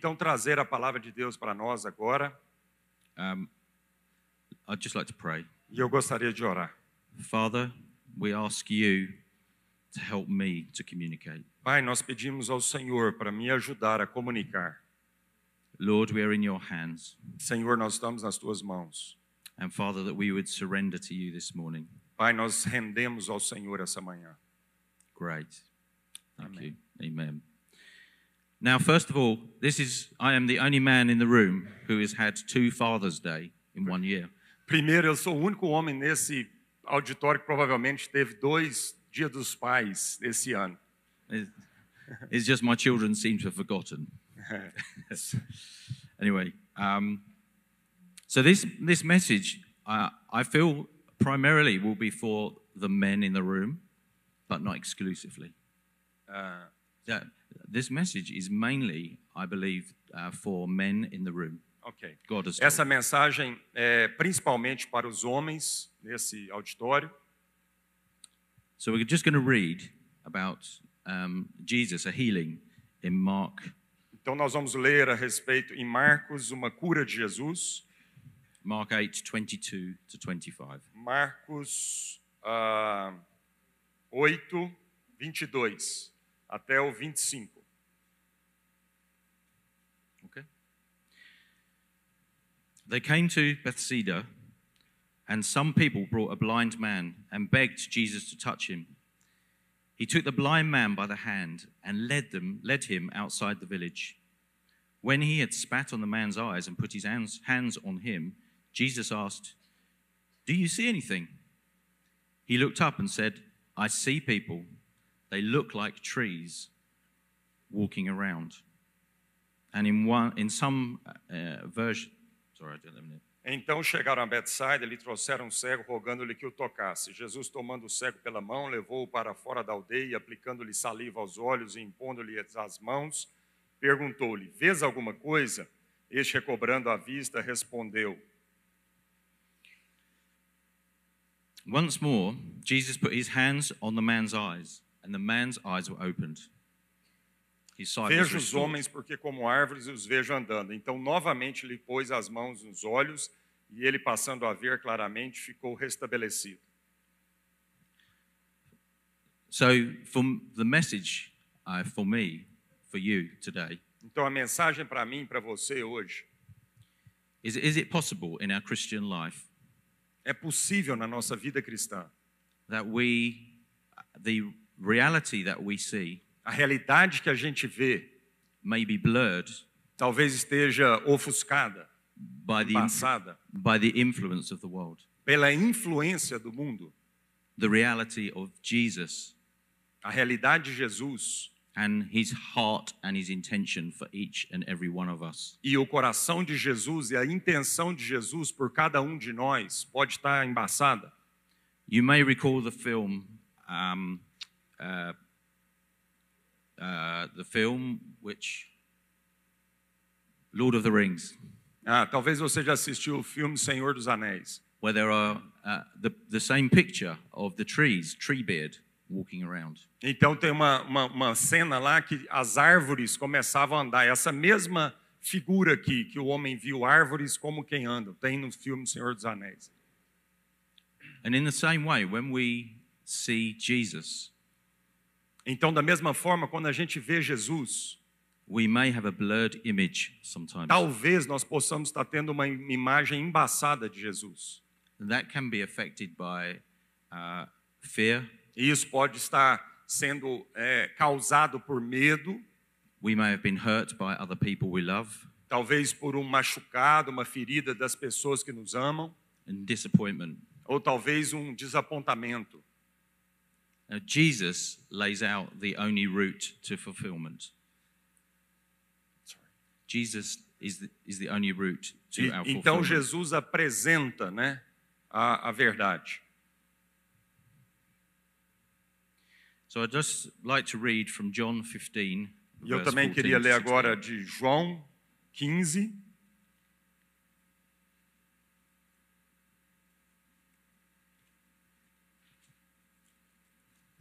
então trazer a palavra de Deus para nós agora Um, I'd just like to pray. e eu gostaria de orar. Father, we ask you to help me to communicate. Pai, nós pedimos ao Senhor para me ajudar a comunicar. Lord, we are in your hands. Senhor, nós estamos nas tuas mãos. And Father, that we would surrender to you this morning. Pai, nós rendemos ao Senhor essa manhã. Great. Thank Amen. you. Amen. Now, first of all, this is I am the only man in the room who has had two Father's Day in one year. Primeiro, eu sou o único homem nesse auditório que provavelmente teve dois Dia dos Pais esse ano. It's just my children seem to have forgotten. anyway, um, so this this message uh, I feel primarily will be for the men in the room, but not exclusively. Ah, That this message is mainly, I believe, uh, for men in the room. ok. Essa mensagem é principalmente para os homens nesse auditório. So we're just going to read about um, Jesus, a healing in Mark Então, nós vamos ler a respeito em Marcos, uma cura de Jesus. Mark 8, 22 to 25. Marcos ah, 8, 22 até o 25. They came to Bethsaida, and some people brought a blind man and begged Jesus to touch him. He took the blind man by the hand and led them, led him outside the village. When he had spat on the man's eyes and put his hands, hands on him, Jesus asked, "Do you see anything?" He looked up and said, "I see people. They look like trees walking around." And in one, in some uh, version, it. Então chegaram a Betsaida e lhe trouxeram um cego, rogando-lhe que o tocasse. Jesus, tomando o cego pela mão, levou-o para fora da aldeia, aplicando-lhe saliva aos olhos e impondo-lhe as mãos, perguntou-lhe: Vês alguma coisa? Este, recobrando a vista, respondeu: Once more, Jesus put his hands on the man's eyes, and the man's eyes were opened. Vejo os homens porque, como árvores, os vejo andando. Então, novamente, lhe pôs as mãos nos olhos e ele, passando a ver claramente, ficou restabelecido. So, for the message uh, for me, for you today, Então, a mensagem para mim, para você hoje, is is it possible in our Christian life é possível na nossa vida cristã. that we, the reality that we see, A realidade que a gente vê may be blurred talvez esteja ofuscada, by the passada, by the influence of the world? pela influência do mundo. The reality of Jesus A realidade de Jesus and his heart and his intention for each and every one of us. e o coração de Jesus e a intenção de Jesus por cada um de nós pode estar embaçada. You may recall the film, um, uh, uh, the film which Lord of the Rings, Ah, talvez você já assistiu o filme Senhor dos Anéis. where there are uh, the the same picture of the trees, Treebeard, walking around. Então tem uma, uma, uma cena lá que as árvores começavam a andar. Essa mesma figura aqui, que o homem viu árvores como quem anda, tem no filme Senhor dos Anéis. And in the same way, when we see Jesus, Então, da mesma forma, quando a gente vê Jesus, we may have a blurred image sometimes. talvez nós possamos estar tendo uma imagem embaçada de Jesus. And that can be affected by uh, fear. E isso pode estar sendo é, causado por medo, We may have been hurt by other people we love, talvez por um machucado, uma ferida das pessoas que nos amam, and disappointment. ou talvez um desapontamento. Now, Jesus lays out the only route to fulfillment. Jesus is the, is the only route to E, our então fulfillment. Jesus apresenta né, a, a verdade. So I'd just like to read from John 15. E eu também 14 queria ler 16. agora de João 15,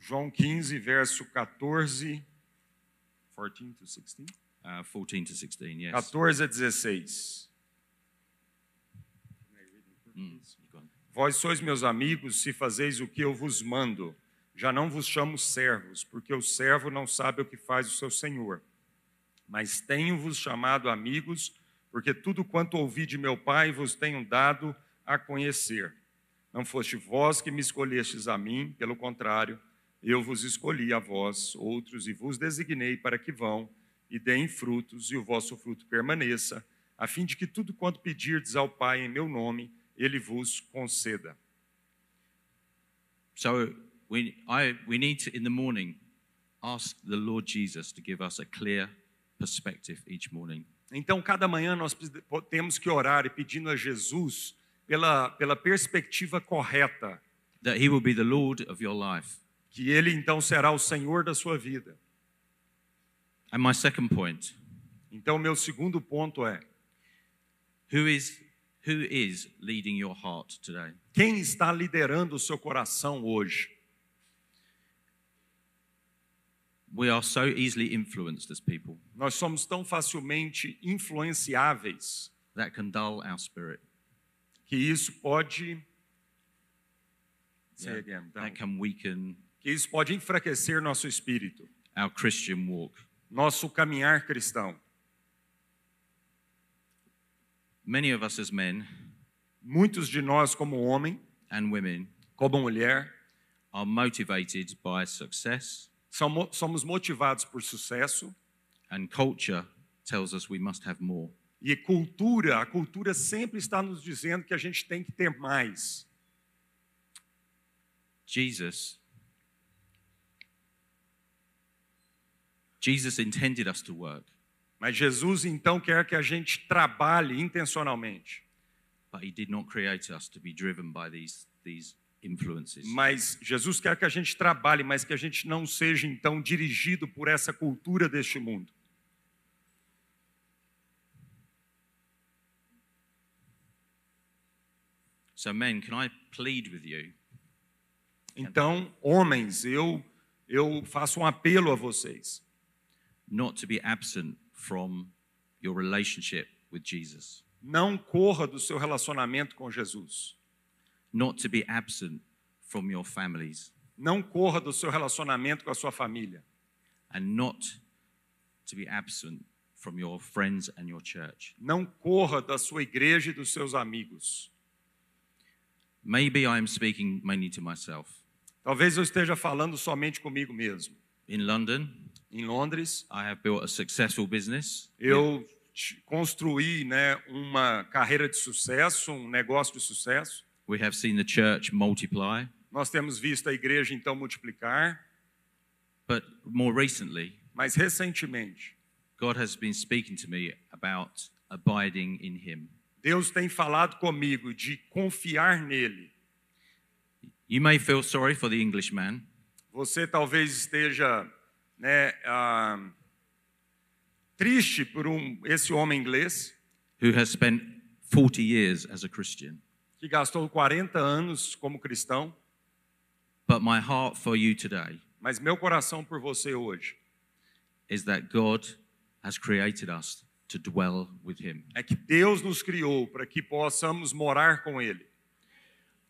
João 15, verso 14 14 to 16. Uh, 14 to 16, yes. 14 a 16. Mm, you got it. Vós sois meus amigos se fazeis o que eu vos mando. Já não vos chamo servos, porque o servo não sabe o que faz o seu senhor. Mas tenho-vos chamado amigos, porque tudo quanto ouvi de meu Pai vos tenho dado a conhecer. Não foste vós que me escolhestes a mim, pelo contrário, eu vos escolhi a vós, outros, e vos designei para que vão e deem frutos, e o vosso fruto permaneça, a fim de que tudo quanto pedirdes ao Pai em meu nome, ele vos conceda. So we, I, we need to, in the morning, ask the Lord Jesus to give us a clear perspective each morning. Então, cada manhã nós temos que orar e pedindo a Jesus pela, pela perspectiva correta, That He will be the Lord of your life. Que Ele então será o Senhor da sua vida. And my second point Então, meu segundo ponto é: who is, who is leading your heart today? quem está liderando o seu coração hoje? We are so easily influenced as people Nós somos tão facilmente influenciáveis that can dull our spirit, que isso pode. Yeah. again, that can weaken isso pode enfraquecer nosso espírito, our Christian walk. nosso caminhar cristão. Many of us as men Muitos de nós, como homem, and women como mulher, are motivated by success, somo- somos motivados por sucesso and culture tells us we must have more. e cultura. A cultura sempre está nos dizendo que a gente tem que ter mais. Jesus Jesus intended us to work, Mas Jesus então quer que a gente trabalhe intencionalmente. but he did not create us to be driven by these these influences. Mas Jesus quer que a gente trabalhe, mas que a gente não seja então dirigido por essa cultura deste mundo. So men, can I plead with you Então, homens, eu eu faço um apelo a vocês. Not to be absent from your relationship with Jesus, Não corra do seu relacionamento com Jesus. not to be absent from your families, Não corra do seu relacionamento com a sua família. and not to be absent from your friends and your church. Não corra da sua igreja e dos seus amigos. Maybe I am speaking mainly to myself. Talvez eu esteja falando somente comigo mesmo. In London, Em Londres, I have built a successful business. eu construí né, uma carreira de sucesso, um negócio de sucesso. We have seen the church multiply, Nós temos visto a igreja então multiplicar, but more recently, mas recentemente God has been speaking to me about abiding in Him. Deus tem falado comigo de confiar nele. You may feel sorry for the Englishman, Você talvez esteja né, ah, triste por um, esse homem inglês who has spent 40 years as a Christian. que gastou 40 anos como cristão, But my heart for you today mas meu coração por você hoje is that God has created us to dwell with Him. é que Deus nos criou para que possamos morar com Ele.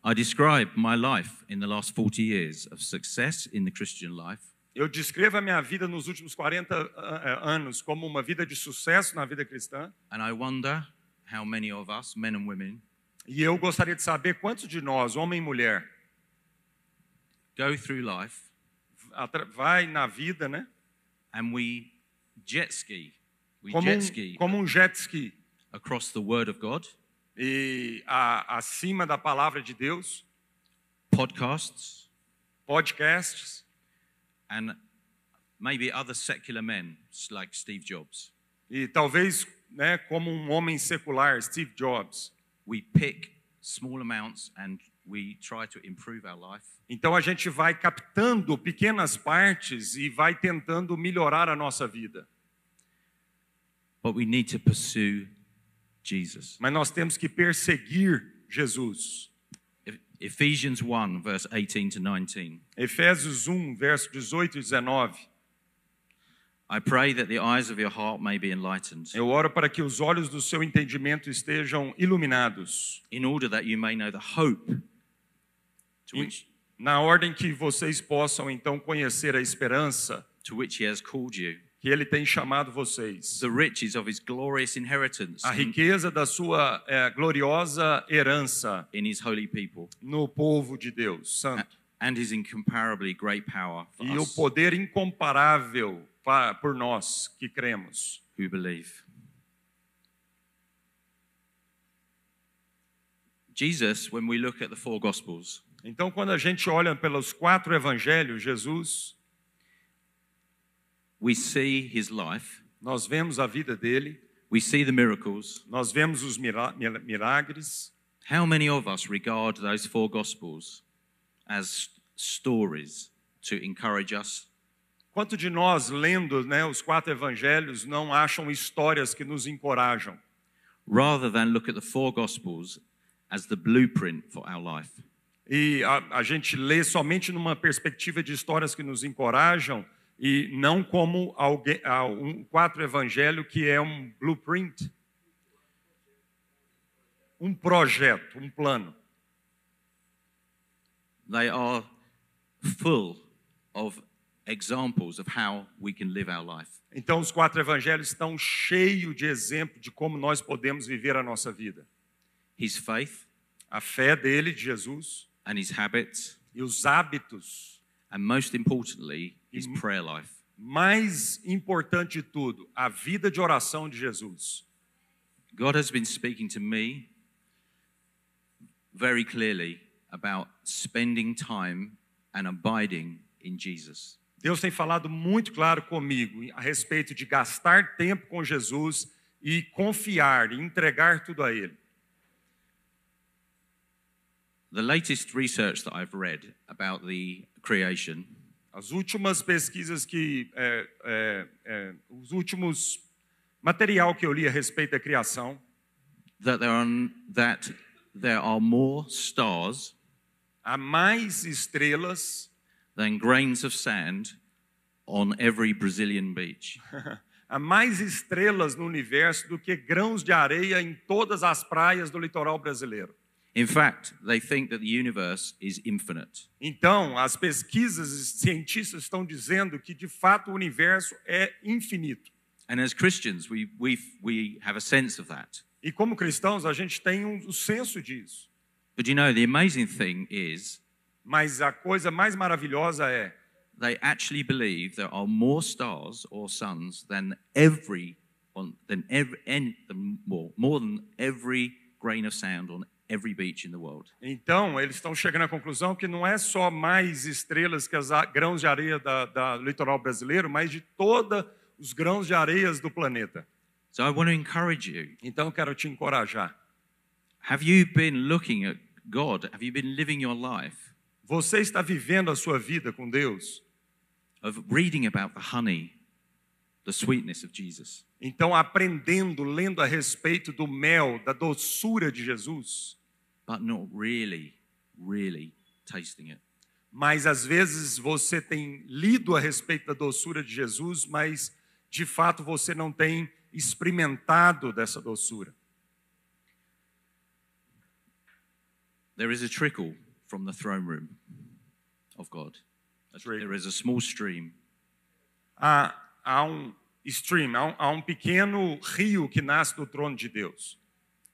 I describe my life in the last 40 years of success in the Christian life Eu descrevo a minha vida nos últimos 40 ah, anos como uma vida de sucesso na vida cristã, And I wonder how many of us, men and women, e eu gostaria de saber quantos de nós, homem e mulher, go through life vai na vida, né? and we jet ski. We Como jet um, ski como um jet ski. across the Word of God, E a- acima da palavra de Deus, podcasts, podcasts and maybe other secular men like Steve Jobs. e talvez, né, como um homem secular, Steve Jobs. We pick small amounts and we try to improve our life. Então a gente vai captando pequenas partes e vai tentando melhorar a nossa vida. But we need to pursue Jesus. Mas nós temos que perseguir Jesus. Eph- Ephesians 1, verse 18 to 19. Efésios 1, verso 18 e 19. I pray that the eyes of your heart may be enlightened, Eu oro para que os olhos do seu entendimento estejam iluminados, in order that you may know the hope to which, na ordem que vocês possam então conhecer a esperança to which he has called you, que ele tem chamado vocês, the riches of his glorious inheritance a riqueza da sua eh, gloriosa herança in his holy people, no povo de Deus santo and his incomparably great power for e o us poder incomparável pa- por nós que cremos. who believe. Jesus, when we look at the four Gospels, Então, quando a gente olha pelos quatro evangelhos, Jesus, we see his life, nós vemos a vida dele, we see the miracles. nós vemos os mira- milagres. How many of us regard those four Gospels as stories to encourage us? Quanto de nós, lendo né, os quatro evangelhos, não acham histórias que nos encorajam? rather than look at the four Gospels as the blueprint for our life? E a, a gente lê somente numa perspectiva de histórias que nos encorajam e não como alguém, ah, um quatro evangelho que é um blueprint, um projeto, um plano. They are full of examples of how we can live our life. Então, os quatro evangelhos estão cheios de exemplo de como nós podemos viver a nossa vida. His faith A fé dele, de Jesus, and his habits, e os hábitos. and most importantly, his prayer life. Mais importante de tudo, a vida de oração de Jesus. God has been speaking to me very clearly about spending time and abiding in Jesus. Deus tem falado muito claro comigo a respeito de gastar tempo com Jesus e confiar e entregar tudo a Ele. The latest research that I've read about the creation As últimas pesquisas que, é, é, é, os últimos material que eu li a respeito da criação, that there are that there are more stars há mais estrelas than grains of sand on every Brazilian beach. há mais estrelas no universo do que grãos de areia em todas as praias do litoral brasileiro. In fact, they think that the universe is infinite. Então, as pesquisas e cientistas estão dizendo que de fato o universo é infinito. And as Christians, we, we, we have a sense of that. E como cristãos, a gente tem um, um senso disso. But you know, the amazing thing is Mas a coisa mais maravilhosa é they actually believe there are more stars or suns than every on than every than more more than every grain of sand on every beach in the world. Então, eles estão chegando à conclusão que não é só mais estrelas que as grãos de areia da, da litoral brasileiro, mas de todos os grãos de areias do planeta. So I want to encourage you. Então, eu quero te encorajar. Have you been looking at God? Have you been living your life Você está vivendo a sua vida com Deus? of reading about the honey, the sweetness of Jesus? Então, aprendendo, lendo a respeito do mel, da doçura de Jesus, but not really, really tasting it. mas às vezes você tem lido a respeito da doçura de Jesus, mas de fato você não tem experimentado dessa doçura. There is a trickle from the throne room of God. There is a small stream há, há um stream, há um, há um pequeno rio que nasce do trono de Deus.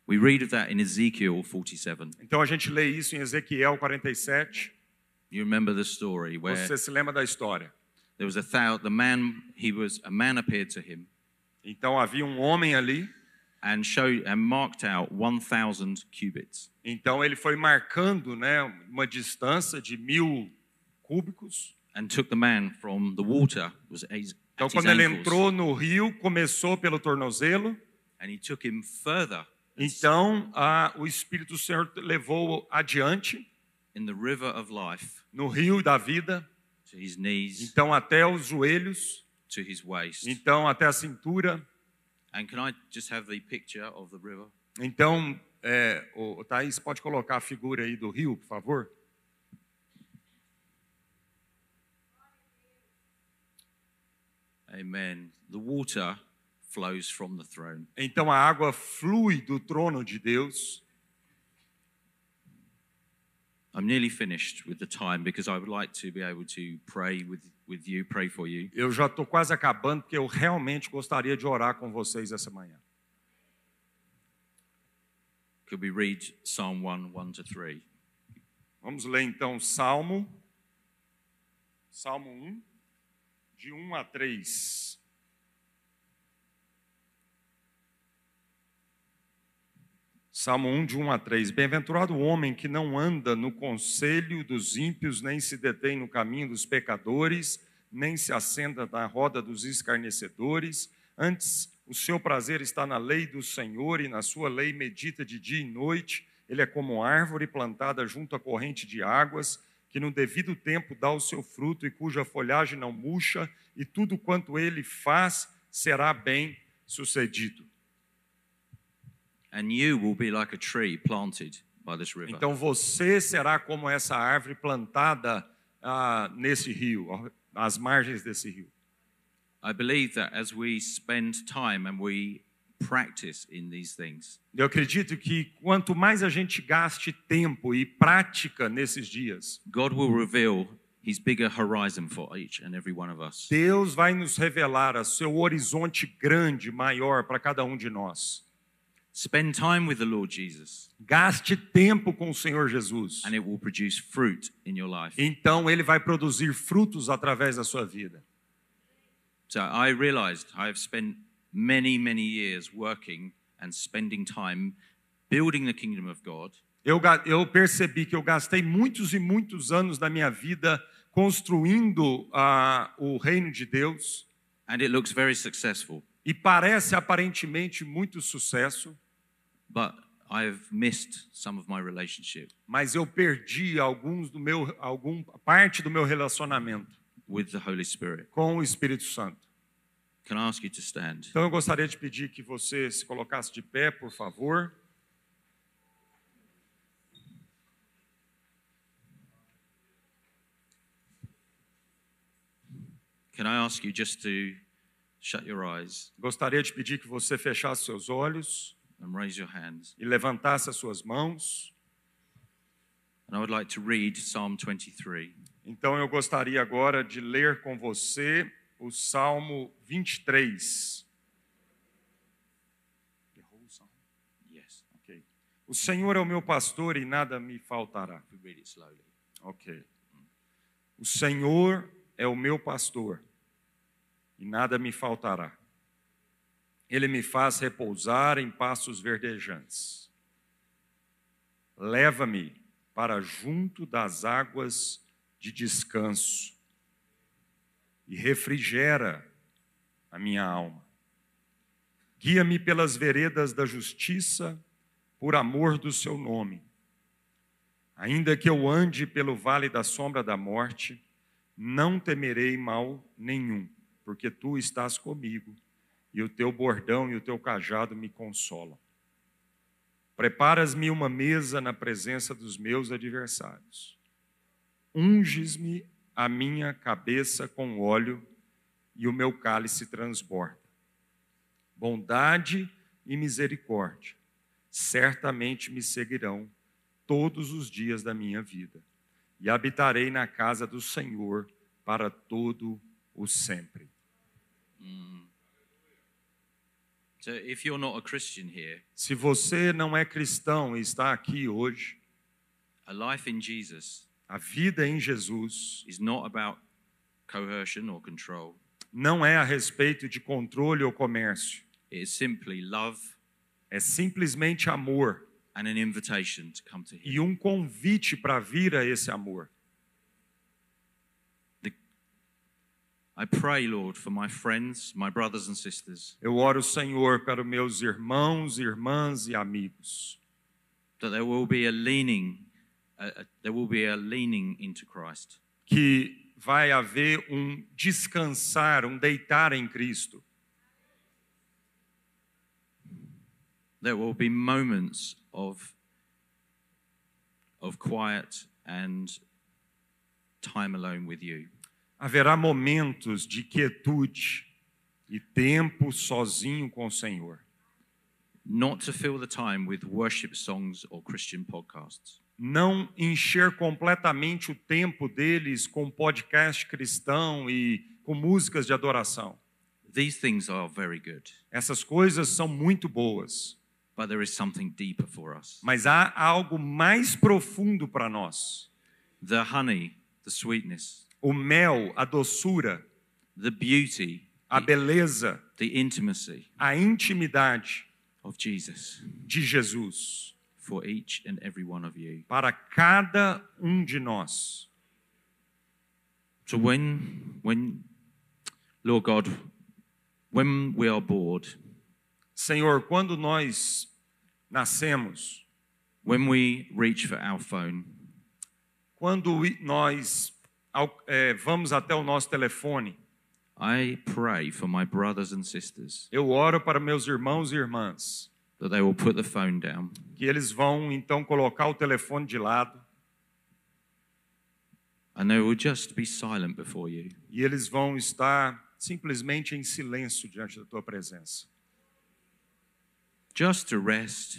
We read of that in Ezekiel 47. Então a gente lê isso em Ezequiel 47. You remember the story where Você se lembra da história? there was a thou the man he was a man appeared to him Então havia um homem ali. and showed and marked out 1000 cubits. Então ele foi marcando, né, uma distância de mil cúbicos. And took the man from the water was Então quando ele entrou no rio, começou pelo tornozelo. and he took him further Então o Espírito do Senhor levou adiante in the river of life no rio da vida. to his knees Então até os joelhos. to his waist. Então até a cintura. And can I just have the picture of the river? Então, é, o, o Thaís, pode colocar a figura aí do rio, por favor? Amen. The water flows from the throne. Então a água flui do trono de Deus. I'm nearly finished with the time because I would like to be able to pray with, with you, pray for you. Eu já estou quase acabando, porque eu realmente gostaria de orar com vocês essa manhã. Could we read Psalm 1 1 to 3? Vamos ler então Salmo, Salmo 1, de 1 a 3. Salmo 1, de 1 a 3. Bem-aventurado o homem que não anda no conselho dos ímpios, nem se detém no caminho dos pecadores, nem se assenta na roda dos escarnecedores. Antes, o seu prazer está na lei do Senhor e na sua lei medita de dia e noite. Ele é como árvore plantada junto à corrente de águas, que no devido tempo dá o seu fruto e cuja folhagem não murcha, e tudo quanto ele faz será bem sucedido. And you will be like a tree planted by this river. Então você será como essa árvore plantada ah, nesse rio, às margens desse rio. I believe that as we spend time and we practice in these things, Eu acredito que quanto mais a gente gaste tempo e prática nesses dias, God will reveal his bigger horizon for each and every one of us. Deus vai nos revelar o seu horizonte grande, maior para cada um de nós. Spend time with the Lord Jesus, Gaste tempo com o Senhor Jesus. and it will produce fruit in your life. Então ele vai produzir frutos através da sua vida. So I realized I have spent many, many years working and spending time building the kingdom of God. Eu, eu percebi que eu gastei muitos e muitos anos da minha vida construindo ah, o reino de Deus And it looks very successful, e parece aparentemente muito sucesso, but I've missed some of my relationship mas eu perdi alguns do meu algum parte do meu relacionamento with the Holy Spirit. com o Espírito Santo. Can I ask you to stand? Então eu gostaria de pedir que você se colocasse de pé, por favor. Can I ask you just to shut your eyes Gostaria de pedir que você fechasse seus olhos and raise your hands? e levantasse as suas mãos. And I would like to read Psalm 23. Então eu gostaria agora de ler com você o Salmo 23. Yes, Ok. O Senhor é o meu pastor e nada me faltará. read it slowly. Ok. O Senhor é o meu pastor e nada me faltará. Ele me faz repousar em pastos verdejantes. Leva-me para junto das águas de descanso e refrigera a minha alma. Guia-me pelas veredas da justiça por amor do seu nome. Ainda que eu ande pelo vale da sombra da morte, não temerei mal nenhum, porque tu estás comigo, e o teu bordão e o teu cajado me consolam. Preparas-me uma mesa na presença dos meus adversários. Unges-me a minha cabeça com óleo, e o meu cálice transborda. Bondade e misericórdia certamente me seguirão todos os dias da minha vida, e habitarei na casa do Senhor para todo o sempre. So if you're not a Christian here, Se você não é cristão e está aqui hoje, a life in Jesus a vida em Jesus is not about coercion or control. não é a respeito de controle ou comércio, It is simply love é simplesmente amor and an invitation to come to Him. e um convite para vir a esse amor. I pray, Lord, for my friends, my brothers and sisters, Eu oro, Senhor, para meus irmãos, irmãs e amigos, that there will be a leaning, uh, uh, there will be a leaning into Christ. que vai haver um descansar, um deitar em Cristo. There will be moments of of quiet and time alone with you. Haverá momentos de quietude e tempo sozinho com o Senhor. not to fill the time with worship songs or Christian podcasts. Não encher completamente o tempo deles com podcast cristão e com músicas de adoração. These things are very good, Essas coisas são muito boas, but there is something deeper for us. mas há algo mais profundo para nós. The honey, the sweetness, O mel, a doçura, the beauty, a beleza, the intimacy a intimidade of Jesus de Jesus for each and every one of you. para cada um de nós. So when when Lord God, when we are bored, Senhor, quando nós nascemos, when we reach for our phone, quando nós ao- é, vamos até o nosso telefone, I pray for my brothers and sisters eu oro para meus irmãos e irmãs, that they will put the phone down. Que eles vão então colocar o telefone de lado. And they will just be silent before you. e eles vão estar simplesmente em silêncio diante da tua presença. just to rest,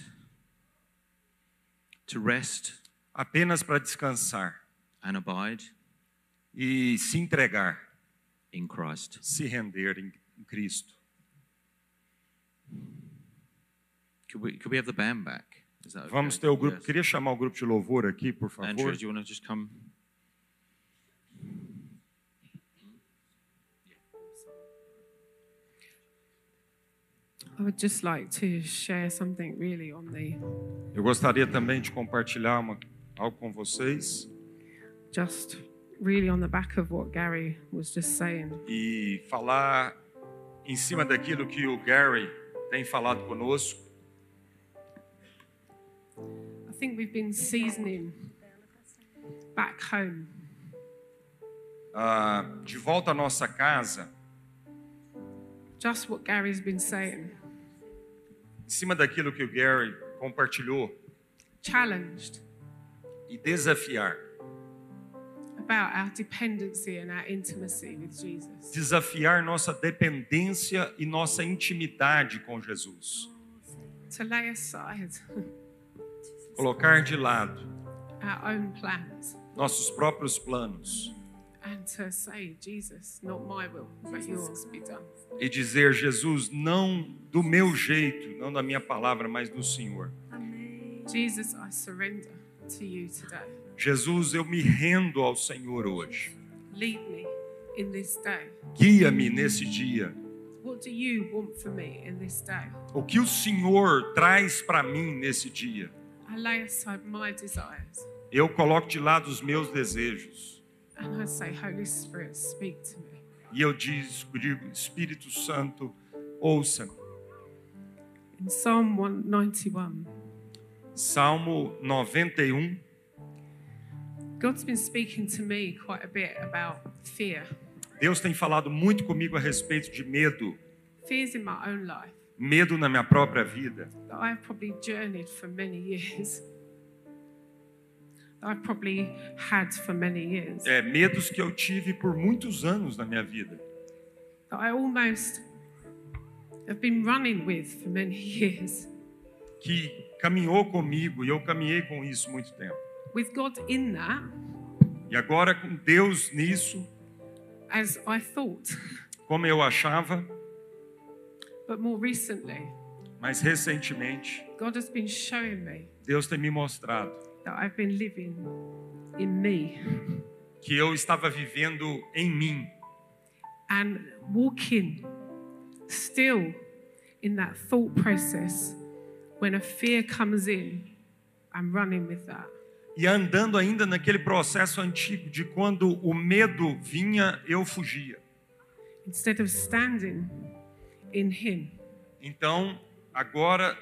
to rest. Apenas para descansar. And abide e se entregar, in Christ. se render em em Cristo. Could we, could we have the band back? Is that okay? Vamos ter o grupo. Yes. Queria chamar o grupo de louvor aqui, por Andrew, favor. do you want to just come? I would just like to share something really on the Eu gostaria também de compartilhar uma, algo com vocês just really on the back of what Gary was just saying. e falar em cima daquilo que o Gary tem falado conosco. I think we've been seasoning back home Ah, de volta à nossa casa, just what Gary's been saying. em cima daquilo que o Gary compartilhou Challenged e desafiar. Desafiar nossa dependência e nossa intimidade com Jesus. To lay aside Colocar de lado our own plans nossos próprios planos and to say, Jesus, not my will, but yours be done. e dizer: Jesus, não do meu jeito, não da minha palavra, mas do Senhor. Jesus, I surrender to you today. Jesus, eu me rendo ao Senhor hoje. Lead me in this day. Guia-me nesse dia. What do you want for me in this day? O que o Senhor traz para mim nesse dia? I lay aside my desires Eu coloco de lado os meus desejos and I say, Holy Spirit, speak to me. e eu digo: Espírito Santo, ouça-me. In Psalm 191, Salmo 91. God's been speaking to me quite a bit about fear. Deus tem falado muito comigo a respeito de medo, Fears in my own life medo na minha própria vida, that I've probably journeyed for many years. That I've probably had for many years. é, medos que eu tive por muitos anos na minha vida, That I almost have been running with for many years. que caminhou comigo e eu caminhei com isso muito tempo. With God in that, E agora com Deus nisso, as I thought. como eu achava, But more recently, mas recentemente God has been showing me Deus tem me mostrado that I've been living in me que eu estava vivendo em mim and walking still in that thought process. When a fear comes in, I'm running with that. E andando ainda naquele processo antigo de quando o medo vinha, eu fugia. Instead of standing in Him, Então, agora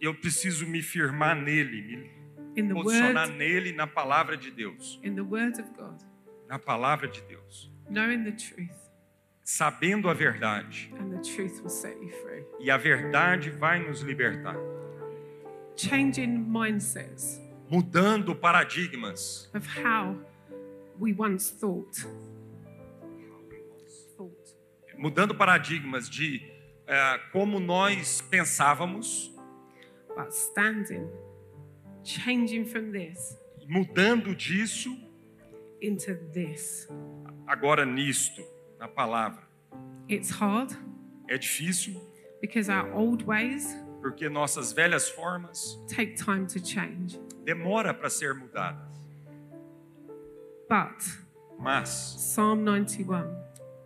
eu preciso me firmar nele, me posicionar Word, nele na palavra de Deus, in the Word of God, na palavra de Deus, knowing the truth, sabendo a verdade, and the truth will set you free. e a verdade vai nos libertar, Changing mindsets mudando paradigmas of how we once thought. Thought. mudando paradigmas de eh, como nós pensávamos, but standing, changing from this mudando disso into this. agora nisto, na palavra. It's hard É difícil because our old ways porque nossas velhas formas take time to change. Demora para ser mudadas. But Mas Psalm 91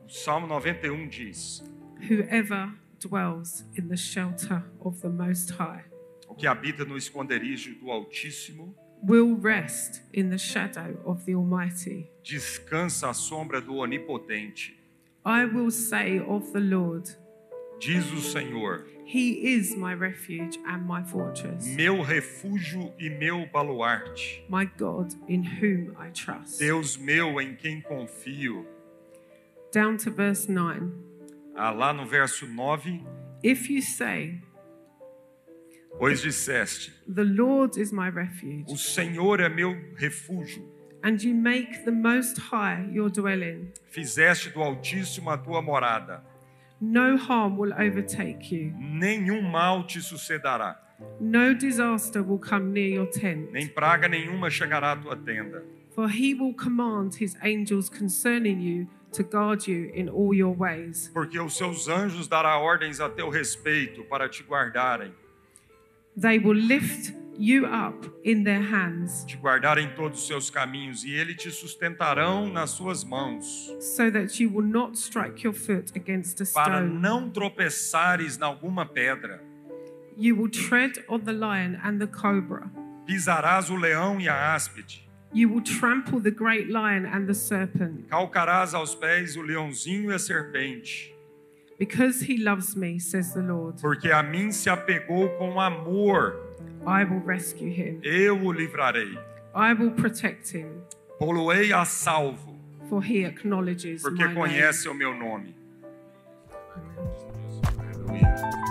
o Salmo 91 diz: Whoever dwells in the shelter of the Most High O que habita no esconderijo do Altíssimo will rest in the shadow of the Almighty. descansa à sombra do Onipotente. I will say of the Lord, Diz o Senhor, He is my refuge and my fortress, meu refúgio e meu baluarte, my God in whom I trust. Deus meu em quem confio. Down to verse 9. Ah, lá no verso 9, If you say, pois disseste: The Lord is my refuge, O Senhor é meu refúgio, and you make the Most High your dwelling, fizeste do Altíssimo a tua morada, no harm will overtake you, nenhum mal te sucederá, no disaster will come near your tent. nem praga nenhuma chegará à tua tenda. For he will command his angels concerning you to guard you in all your ways. Porque os seus anjos dará ordens a teu respeito para te guardarem, They will lift you up in their hands te guardarem todos os seus caminhos, e ele te sustentarão nas suas mãos, so that you will not strike your foot against a para stone. não tropeçares em alguma pedra. You will tread on the lion and the cobra. Pisarás o leão e a áspide, You will trample the great lion and the serpent. calcarás aos pés o leãozinho e a serpente. Because he loves me, says the Lord, Porque a mim se apegou com amor, I will rescue him. eu o livrarei. I will protect him, Poloei a salvo, for he acknowledges porque my name. conhece o meu nome. Aleluia.